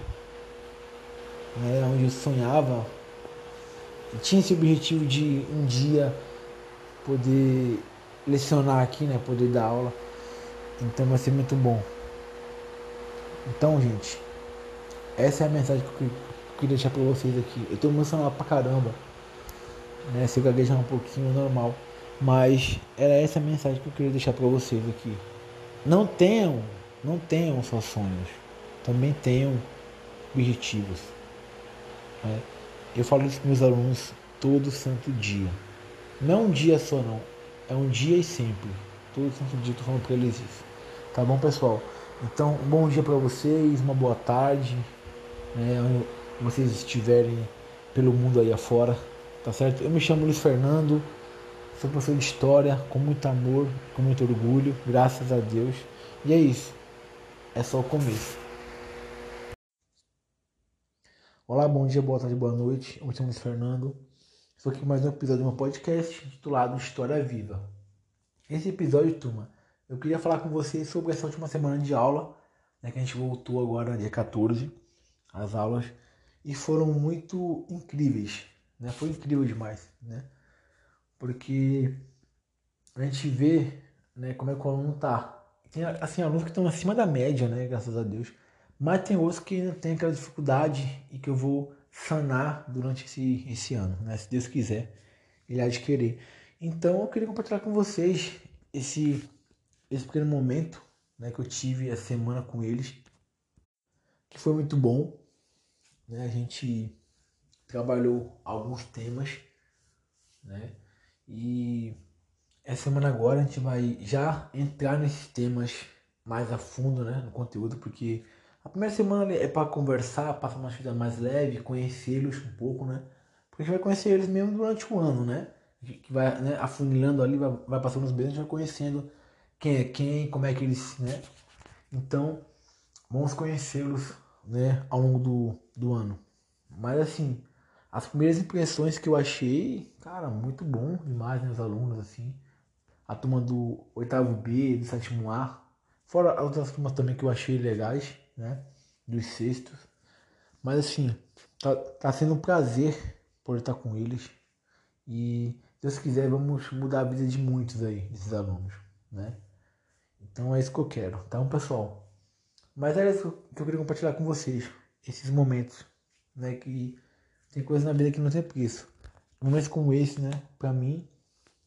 né, onde eu sonhava. E tinha esse objetivo de um dia poder lecionar aqui, né, poder dar aula. Então vai ser muito bom. Então, gente, essa é a mensagem que eu queria deixar pra vocês aqui. Eu tô emocionado pra caramba. Né? Se eu gaguejar um pouquinho, normal. Mas era essa a mensagem que eu queria deixar pra vocês aqui. Não tenham, não tenham só sonhos. Também tenham objetivos. Né? Eu falo isso para meus alunos todo santo dia. Não um dia só não, é um dia e sempre. Todo santo dia eu tô falando para eles isso. Tá bom, pessoal? Então, um bom dia para vocês, uma boa tarde, né, onde vocês estiverem pelo mundo aí afora, tá certo? Eu me chamo Luiz Fernando, sou professor de história, com muito amor, com muito orgulho, graças a Deus. E é isso. É só o começo. Olá, bom dia, boa tarde, boa noite. Eu me chamo Luiz Fernando. Estou aqui com mais um episódio do meu podcast intitulado História Viva. Esse episódio, turma, eu queria falar com vocês sobre essa última semana de aula, né, que a gente voltou agora dia 14, as aulas, e foram muito incríveis, né? Foi incrível demais, né? Porque a gente vê, né, como é que o aluno tá. Tem assim alunos que estão acima da média, né, graças a Deus mas tem outros que ainda tem aquela dificuldade e que eu vou sanar durante esse, esse ano, né? Se Deus quiser, Ele há de querer. Então eu queria compartilhar com vocês esse, esse pequeno momento né, que eu tive essa semana com eles, que foi muito bom. Né? A gente trabalhou alguns temas, né? E essa semana agora a gente vai já entrar nesses temas mais a fundo, né, no conteúdo, porque a primeira semana é para conversar, passar uma vida mais leve, conhecê-los um pouco, né? Porque a gente vai conhecer eles mesmo durante o ano, né? Que vai né, afunilando ali, vai, vai passando os meses, a gente vai conhecendo quem é quem, como é que eles, né? Então, vamos conhecê-los, né, ao longo do, do ano. Mas assim, as primeiras impressões que eu achei, cara, muito bom demais, né, os alunos, assim. A turma do oitavo B, do sétimo A, fora as outras turmas também que eu achei legais né? Dos sextos. Mas assim, tá, tá sendo um prazer por estar com eles. E Deus quiser, vamos mudar a vida de muitos aí, desses alunos, né? Então é isso que eu quero, tá bom, pessoal? Mas é isso que eu queria compartilhar com vocês, esses momentos, né? Que tem coisas na vida que não tem preço. Momentos como esse, né? Pra mim,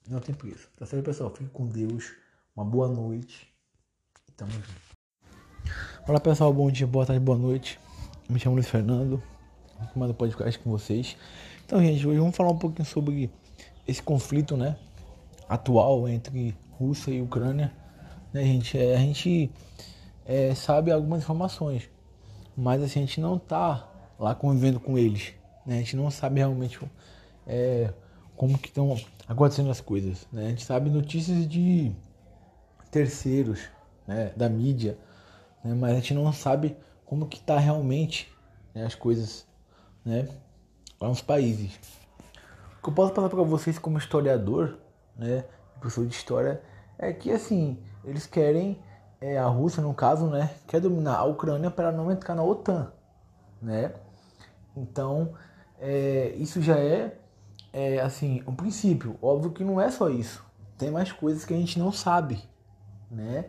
não tem preço. Tá certo, pessoal? Fique com Deus. Uma boa noite. E tamo junto. Olá pessoal, bom dia, boa tarde, boa noite. Me chamo Luiz Fernando, mais um podcast com vocês. Então, gente, hoje vamos falar um pouquinho sobre esse conflito, né, atual entre Rússia e Ucrânia, né, gente? É, a gente é, sabe algumas informações, mas assim, a gente não tá lá convivendo com eles, né? A gente não sabe realmente é, como que estão acontecendo as coisas, né? A gente sabe notícias de terceiros, né, da mídia, né, mas a gente não sabe como que tá realmente né, as coisas, né, lá nos países. O que eu posso passar para vocês como historiador, né, professor de história, é que assim eles querem é, a Rússia no caso, né, quer dominar a Ucrânia para não entrar na OTAN, né? Então é, isso já é, é assim um princípio. Óbvio que não é só isso. Tem mais coisas que a gente não sabe, né?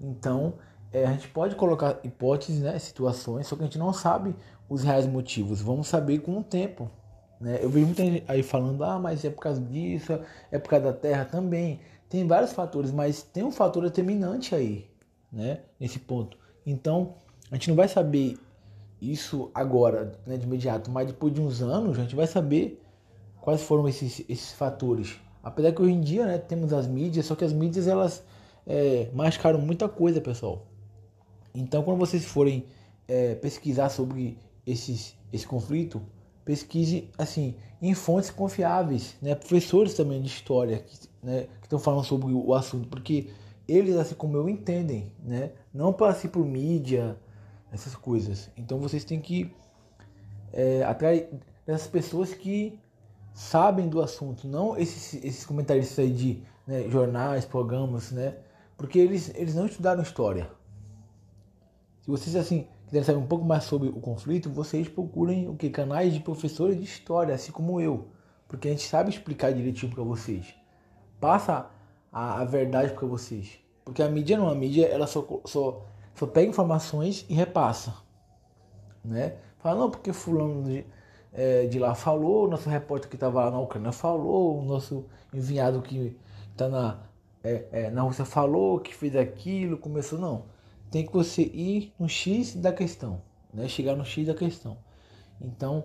Então é, a gente pode colocar hipóteses, né, situações, só que a gente não sabe os reais motivos. Vamos saber com o tempo. Né? Eu vejo muita gente aí falando, ah, mas é por causa disso, é por causa da terra também. Tem vários fatores, mas tem um fator determinante aí, né? Nesse ponto. Então, a gente não vai saber isso agora, né, de imediato, mas depois de uns anos a gente vai saber quais foram esses, esses fatores. Apesar que hoje em dia, né, temos as mídias, só que as mídias elas é, mascaram muita coisa, pessoal. Então, quando vocês forem é, pesquisar sobre esses, esse conflito, pesquise assim em fontes confiáveis, né? Professores também de história que né, estão falando sobre o assunto, porque eles, assim como eu, entendem, né? Não assim por mídia, essas coisas. Então vocês têm que é, atrás dessas pessoas que sabem do assunto, não esses, esses comentaristas aí de né, jornais, programas, né? Porque eles, eles não estudaram história. Se vocês assim quiserem saber um pouco mais sobre o conflito, vocês procurem o que canais de professores de história, assim como eu, porque a gente sabe explicar direitinho para vocês. Passa a, a verdade para vocês, porque a mídia não, a mídia ela só, só só pega informações e repassa, né? Fala não porque fulano de, é, de lá falou, o nosso repórter que estava lá na Ucrânia falou, o nosso enviado que está na é, é, na Rússia falou que fez aquilo, começou. Não tem que você ir no X da questão, né? chegar no X da questão. Então,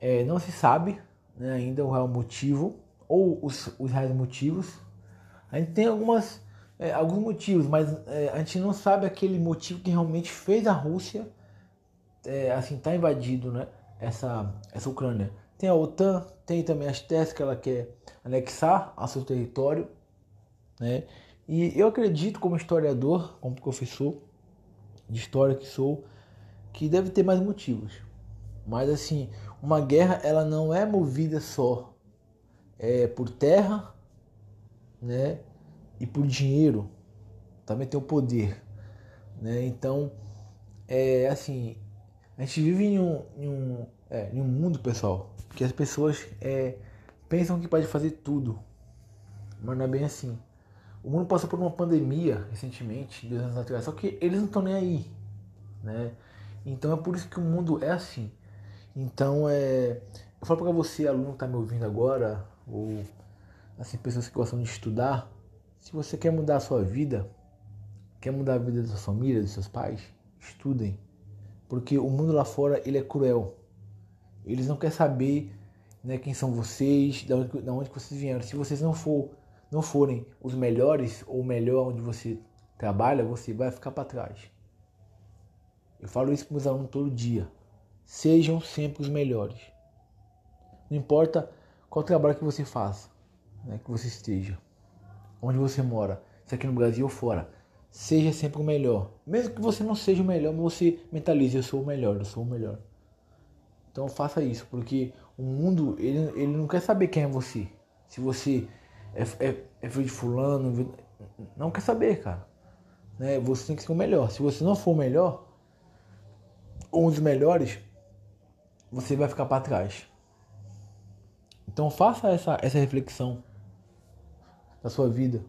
é, não se sabe né, ainda o real motivo ou os, os reais motivos. A gente tem algumas, é, alguns motivos, mas é, a gente não sabe aquele motivo que realmente fez a Rússia é, assim tá invadido né, essa, essa Ucrânia. Tem a OTAN, tem também as testes que ela quer anexar ao seu território, né? E eu acredito, como historiador, como professor de história que sou, que deve ter mais motivos. Mas assim, uma guerra ela não é movida só é, por terra, né, e por dinheiro. Também tem o poder, né? Então, é assim, a gente vive em um, em um, é, em um mundo, pessoal, que as pessoas é, pensam que pode fazer tudo, mas não é bem assim. O mundo passou por uma pandemia recentemente, dois anos atrás, só que eles não estão nem aí, né? Então é por isso que o mundo é assim. Então é, eu falo para você, aluno que está me ouvindo agora, ou assim pessoas que gostam de estudar, se você quer mudar a sua vida, quer mudar a vida da sua família, dos seus pais, estudem, porque o mundo lá fora ele é cruel. Eles não querem saber, né, quem são vocês, de onde, de onde vocês vieram. Se vocês não for não forem os melhores ou melhor onde você trabalha, você vai ficar para trás. Eu falo isso para meus alunos todo dia. Sejam sempre os melhores. Não importa qual trabalho que você faça, né, que você esteja, onde você mora, se aqui no Brasil ou fora, seja sempre o melhor. Mesmo que você não seja o melhor, você mentalize, eu sou o melhor, eu sou o melhor. Então faça isso, porque o mundo, ele, ele não quer saber quem é você. Se você é, é, é filho de fulano, não quer saber, cara. Né? Você tem que ser o melhor. Se você não for o melhor, ou um dos melhores, você vai ficar para trás. Então faça essa, essa reflexão da sua vida.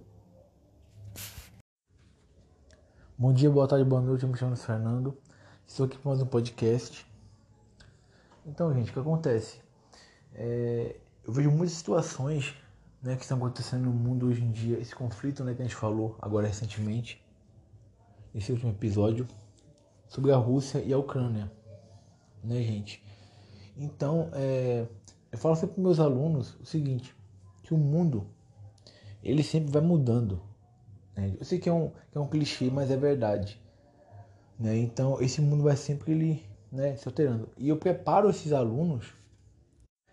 Bom dia, boa tarde, boa noite. Eu me chamo Fernando. Estou aqui para mais um podcast. Então, gente, o que acontece? É, eu vejo muitas situações né, que estão acontecendo no mundo hoje em dia, esse conflito né, que a gente falou agora recentemente, esse último episódio, sobre a Rússia e a Ucrânia, né, gente? Então, é, eu falo sempre para meus alunos o seguinte, que o mundo, ele sempre vai mudando, Né? Eu sei que é, um, que é um clichê, mas é verdade. Né? Então esse mundo vai sempre ele, né, se alterando. E eu preparo esses alunos,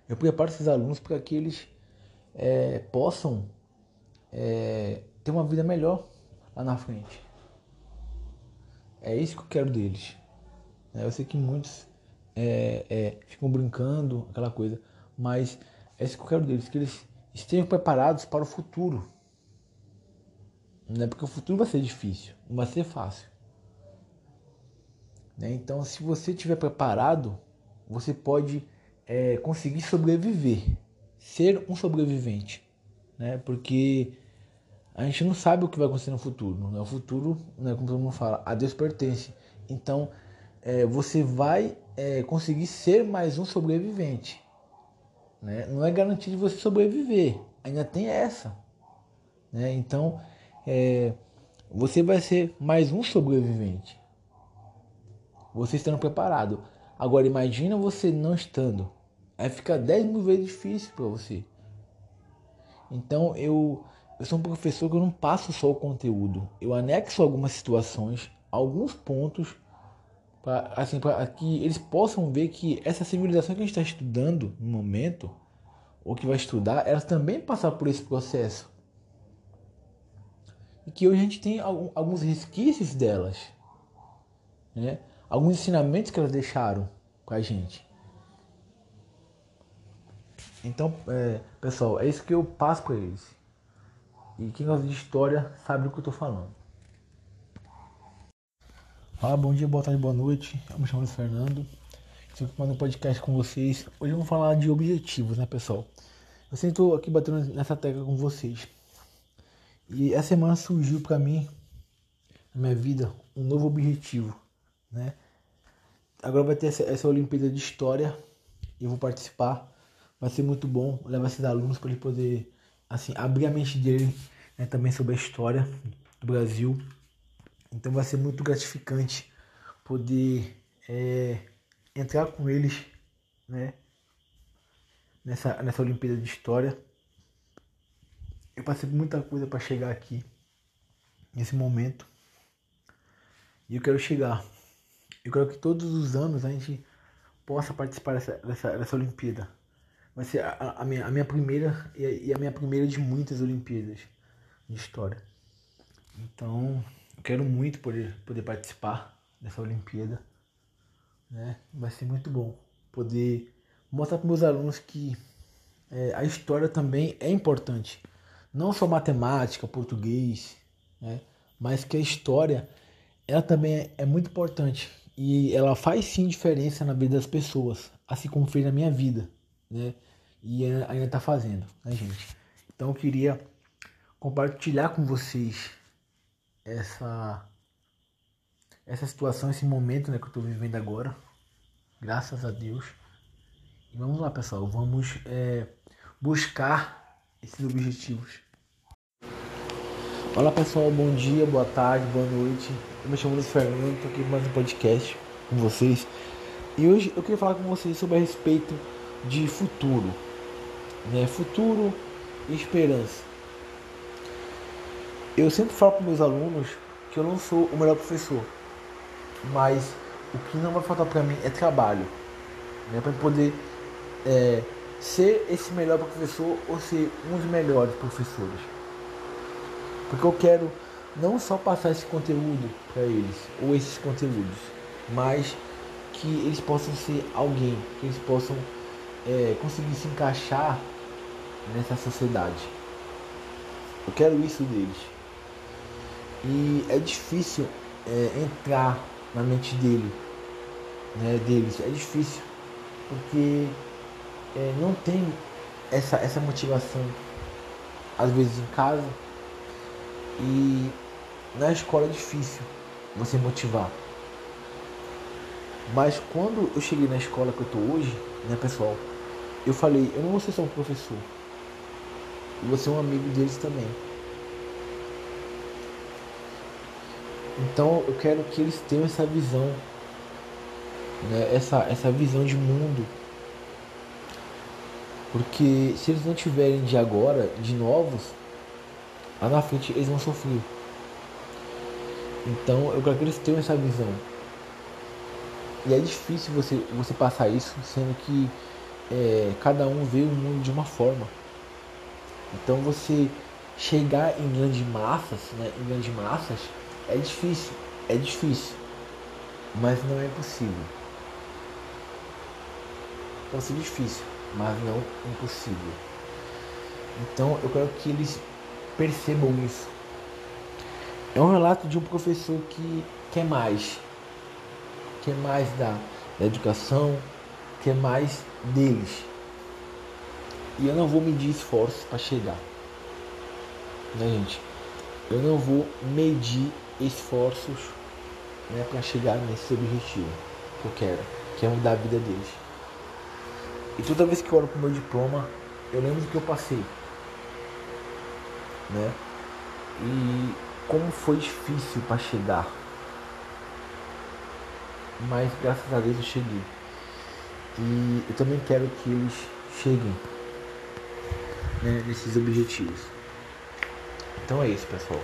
eu preparo esses alunos para que eles é, possam é, ter uma vida melhor lá na frente. É isso que eu quero deles. Eu sei que muitos é, é, ficam brincando, aquela coisa, mas é isso que eu quero deles, que eles estejam preparados para o futuro. Né? Porque o futuro vai ser difícil, não vai ser fácil. Né? Então, se você estiver preparado, você pode é, conseguir sobreviver, ser um sobrevivente. Né? Porque a gente não sabe o que vai acontecer no futuro. Né? O futuro, né, como todo mundo fala, a Deus pertence. Então, é, você vai é, conseguir ser mais um sobrevivente. Né? Não é garantido você sobreviver, ainda tem essa. Né? Então, é, você vai ser mais um sobrevivente. Você estando preparado. Agora, imagina você não estando. Aí fica 10 mil vezes difícil para você. Então, eu, eu sou um professor que eu não passo só o conteúdo. Eu anexo algumas situações, alguns pontos para assim, que eles possam ver que essa civilização que a gente está estudando no momento, ou que vai estudar, elas também passaram por esse processo. E que hoje a gente tem alguns resquícios delas. Né? Alguns ensinamentos que elas deixaram com a gente. Então, é, pessoal, é isso que eu passo para eles. E quem gosta de história sabe do que eu estou falando. Fala, bom dia, boa tarde, boa noite. Eu me chamo Luiz Fernando. Estou aqui mandando um podcast com vocês. Hoje vou falar de objetivos, né, pessoal? Eu sempre estou aqui batendo nessa tecla com vocês. E essa semana surgiu para mim, na minha vida, um novo objetivo, né? Agora vai ter essa, essa Olimpíada de História e eu vou participar. Vai ser muito bom levar esses alunos para ele poder, assim, abrir a mente dele né, também sobre a história do Brasil então vai ser muito gratificante poder é, entrar com eles né, nessa, nessa Olimpíada de História. Eu passei por muita coisa para chegar aqui, nesse momento. E eu quero chegar. Eu quero que todos os anos a gente possa participar dessa, dessa, dessa Olimpíada. Vai ser a, a, minha, a minha primeira e a minha primeira de muitas Olimpíadas de História. Então, quero muito poder, poder participar dessa Olimpíada. Né? Vai ser muito bom poder mostrar para meus alunos que é, a história também é importante. Não só matemática, português, né? mas que a história ela também é, é muito importante e ela faz sim diferença na vida das pessoas, assim como fez na minha vida, né? E ainda está fazendo, né, gente? Então eu queria compartilhar com vocês essa essa situação, esse momento né, que eu estou vivendo agora. Graças a Deus. E vamos lá, pessoal. Vamos é, buscar esses objetivos. Olá, pessoal. Bom dia, boa tarde, boa noite. Eu me chamo Luiz Fernando. Estou aqui mais um podcast com vocês. E hoje eu queria falar com vocês sobre a respeito de futuro. Né? Futuro e esperança. Eu sempre falo para meus alunos que eu não sou o melhor professor, mas o que não vai faltar para mim é trabalho, né, para poder é, ser esse melhor professor ou ser um dos melhores professores. Porque eu quero não só passar esse conteúdo para eles, ou esses conteúdos, mas que eles possam ser alguém, que eles possam é, conseguir se encaixar nessa sociedade. Eu quero isso deles. E é difícil é, entrar na mente dele, né, deles. É difícil, porque é, não tem essa, essa motivação, às vezes em casa, e na escola é difícil você motivar. Mas quando eu cheguei na escola que eu tô hoje, né pessoal, eu falei, eu não vou ser só um professor, eu vou ser um amigo deles também. Então eu quero que eles tenham essa visão, né? essa, essa visão de mundo. Porque se eles não tiverem de agora, de novos, lá na frente eles vão sofrer. Então eu quero que eles tenham essa visão. E é difícil você, você passar isso, sendo que é, cada um vê o mundo de uma forma. Então você chegar em grandes massas, né, em grandes massas, é difícil, é difícil, mas não é impossível. Pode ser difícil, mas não impossível. Então eu quero que eles percebam isso. É um relato de um professor que quer mais, quer mais da, da educação, quer mais deles. E eu não vou medir esforços para chegar. Né, gente? Eu não vou medir esforços né, para chegar nesse objetivo que eu quero, que é mudar a vida deles. E toda vez que eu olho pro meu diploma, eu lembro do que eu passei. Né? E como foi difícil para chegar. Mas graças a Deus eu cheguei. E eu também quero que eles cheguem né, nesses objetivos. Então é isso, pessoal.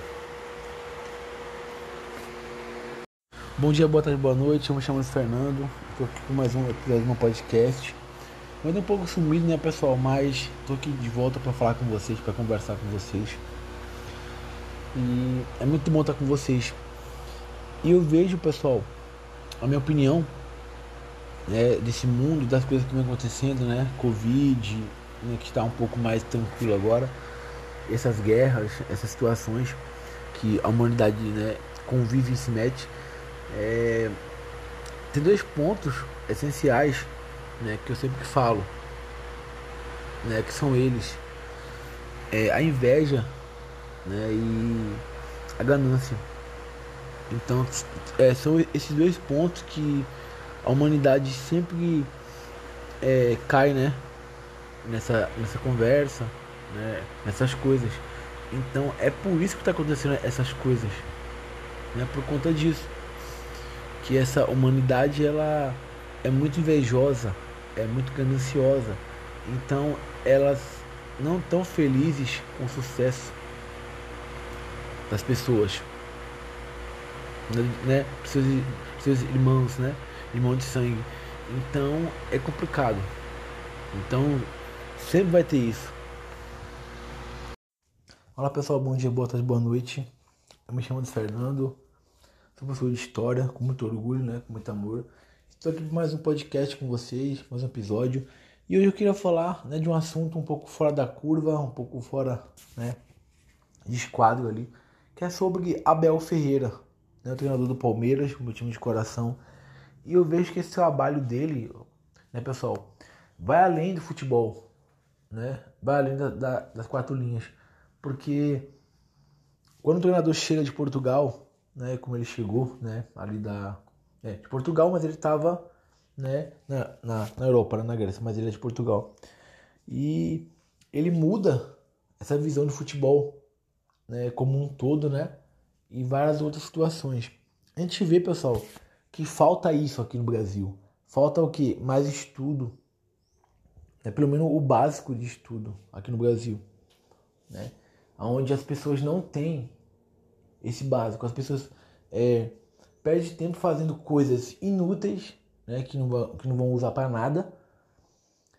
Bom dia, boa tarde, boa noite. Eu me chamo Fernando. Estou aqui com mais um episódio do podcast. Eu um pouco sumido, né, pessoal? Mas estou aqui de volta para falar com vocês, para conversar com vocês. E é muito bom estar com vocês. E eu vejo, pessoal, a minha opinião né, desse mundo, das coisas que vem acontecendo, né? Covid, né, que está um pouco mais tranquilo agora. Essas guerras, essas situações que a humanidade né, convive e se mete. É, tem dois pontos essenciais né, que eu sempre falo, né, que são eles. É, a inveja né, e a ganância. Então é, são esses dois pontos que a humanidade sempre é, cai, né? Nessa, nessa conversa, né? Nessas coisas. Então é por isso que está acontecendo essas coisas, né? Por conta disso, que essa humanidade ela é muito invejosa, é muito gananciosa. Então elas não estão felizes com o sucesso das pessoas, né? Seus, seus irmãos, né? irmão de sangue. Então é complicado. Então sempre vai ter isso. Olá pessoal, bom dia, boa tarde, boa noite. Eu me chamo de Fernando, sou professor de história, com muito orgulho, né, com muito amor. Estou aqui para mais um podcast com vocês, mais um episódio. E hoje eu queria falar né, de um assunto um pouco fora da curva, um pouco fora né, de esquadro ali, que é sobre Abel Ferreira, né, o treinador do Palmeiras, meu time de coração. E eu vejo que esse trabalho dele, né, pessoal, vai além do futebol, né? Vai além da, da, das quatro linhas. Porque quando o treinador chega de Portugal, né, como ele chegou, né, ali da é, de Portugal, mas ele estava, né, na, na, na Europa, né, na Grécia, mas ele é de Portugal. E ele muda essa visão de futebol, né, como um todo, né, e várias outras situações. A gente vê, pessoal, que falta isso aqui no Brasil. Falta o que? Mais estudo. É pelo menos o básico de estudo aqui no Brasil. Né? Onde as pessoas não têm esse básico. As pessoas é, perdem tempo fazendo coisas inúteis, né? que, não vão, que não vão usar para nada,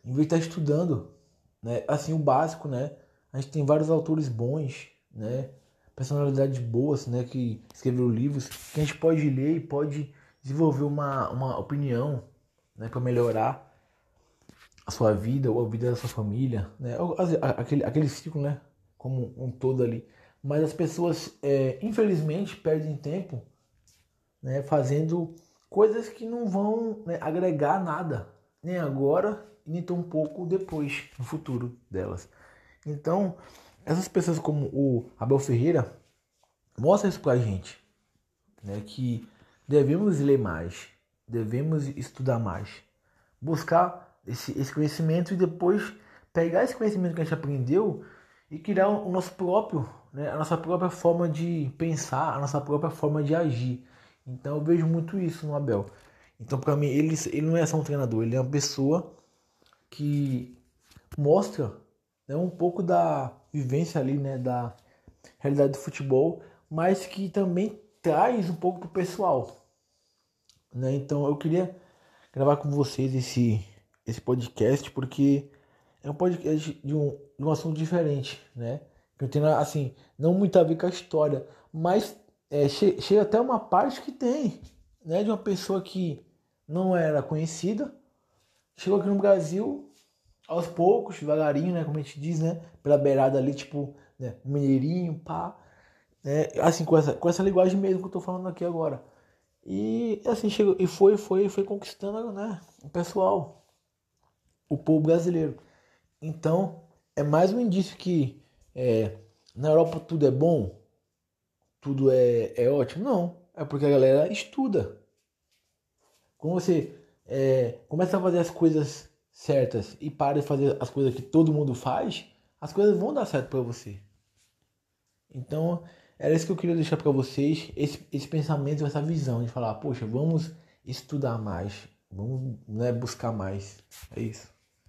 em vez de estar estudando. Né? Assim, o básico, né? A gente tem vários autores bons, né? personalidades boas, né? Que escreveram livros que a gente pode ler e pode desenvolver uma, uma opinião né, para melhorar a sua vida ou a vida da sua família, né? aquele, aquele ciclo né, como um todo ali. Mas as pessoas, é, infelizmente, perdem tempo né, fazendo coisas que não vão né, agregar nada, nem agora nem tão pouco depois, no futuro delas. Então, essas pessoas como o Abel Ferreira mostram isso pra gente, né, que devemos ler mais, devemos estudar mais, buscar esse, esse conhecimento e depois pegar esse conhecimento que a gente aprendeu e criar o nosso próprio, né, a nossa própria forma de pensar, a nossa própria forma de agir. Então eu vejo muito isso no Abel. Então para mim ele, ele não é só um treinador, ele é uma pessoa que mostra né, um pouco da vivência ali, né, da realidade do futebol, mas que também traz um pouco pro pessoal. Né? Então eu queria gravar com vocês esse, esse podcast porque é um podcast de um, de um assunto diferente, né? Que tem assim, não muito a ver com a história, mas é, che chega até uma parte que tem, né? De uma pessoa que não era conhecida, chegou aqui no Brasil aos poucos, devagarinho, né? Como a gente diz, né? Pela beirada ali, tipo, né? Mineirinho, pá. Né? Assim, com essa, com essa linguagem mesmo que eu tô falando aqui agora. E assim, chegou, e foi, foi, foi conquistando, né? O pessoal, o povo brasileiro. Então, é mais um indício que é, na Europa tudo é bom, tudo é, é ótimo. Não, é porque a galera estuda. Quando você é, começa a fazer as coisas certas e para de fazer as coisas que todo mundo faz, as coisas vão dar certo para você. Então, era isso que eu queria deixar para vocês, esse, esse pensamento, essa visão de falar, poxa, vamos estudar mais, vamos né, buscar mais. É isso.